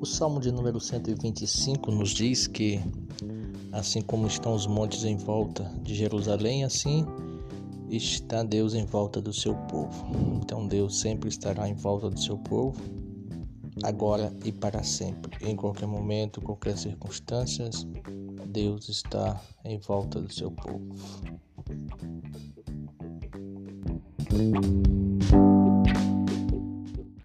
O Salmo de número 125 nos diz que, assim como estão os montes em volta de Jerusalém, assim está Deus em volta do seu povo. Então Deus sempre estará em volta do seu povo, agora e para sempre. Em qualquer momento, qualquer circunstância, Deus está em volta do seu povo.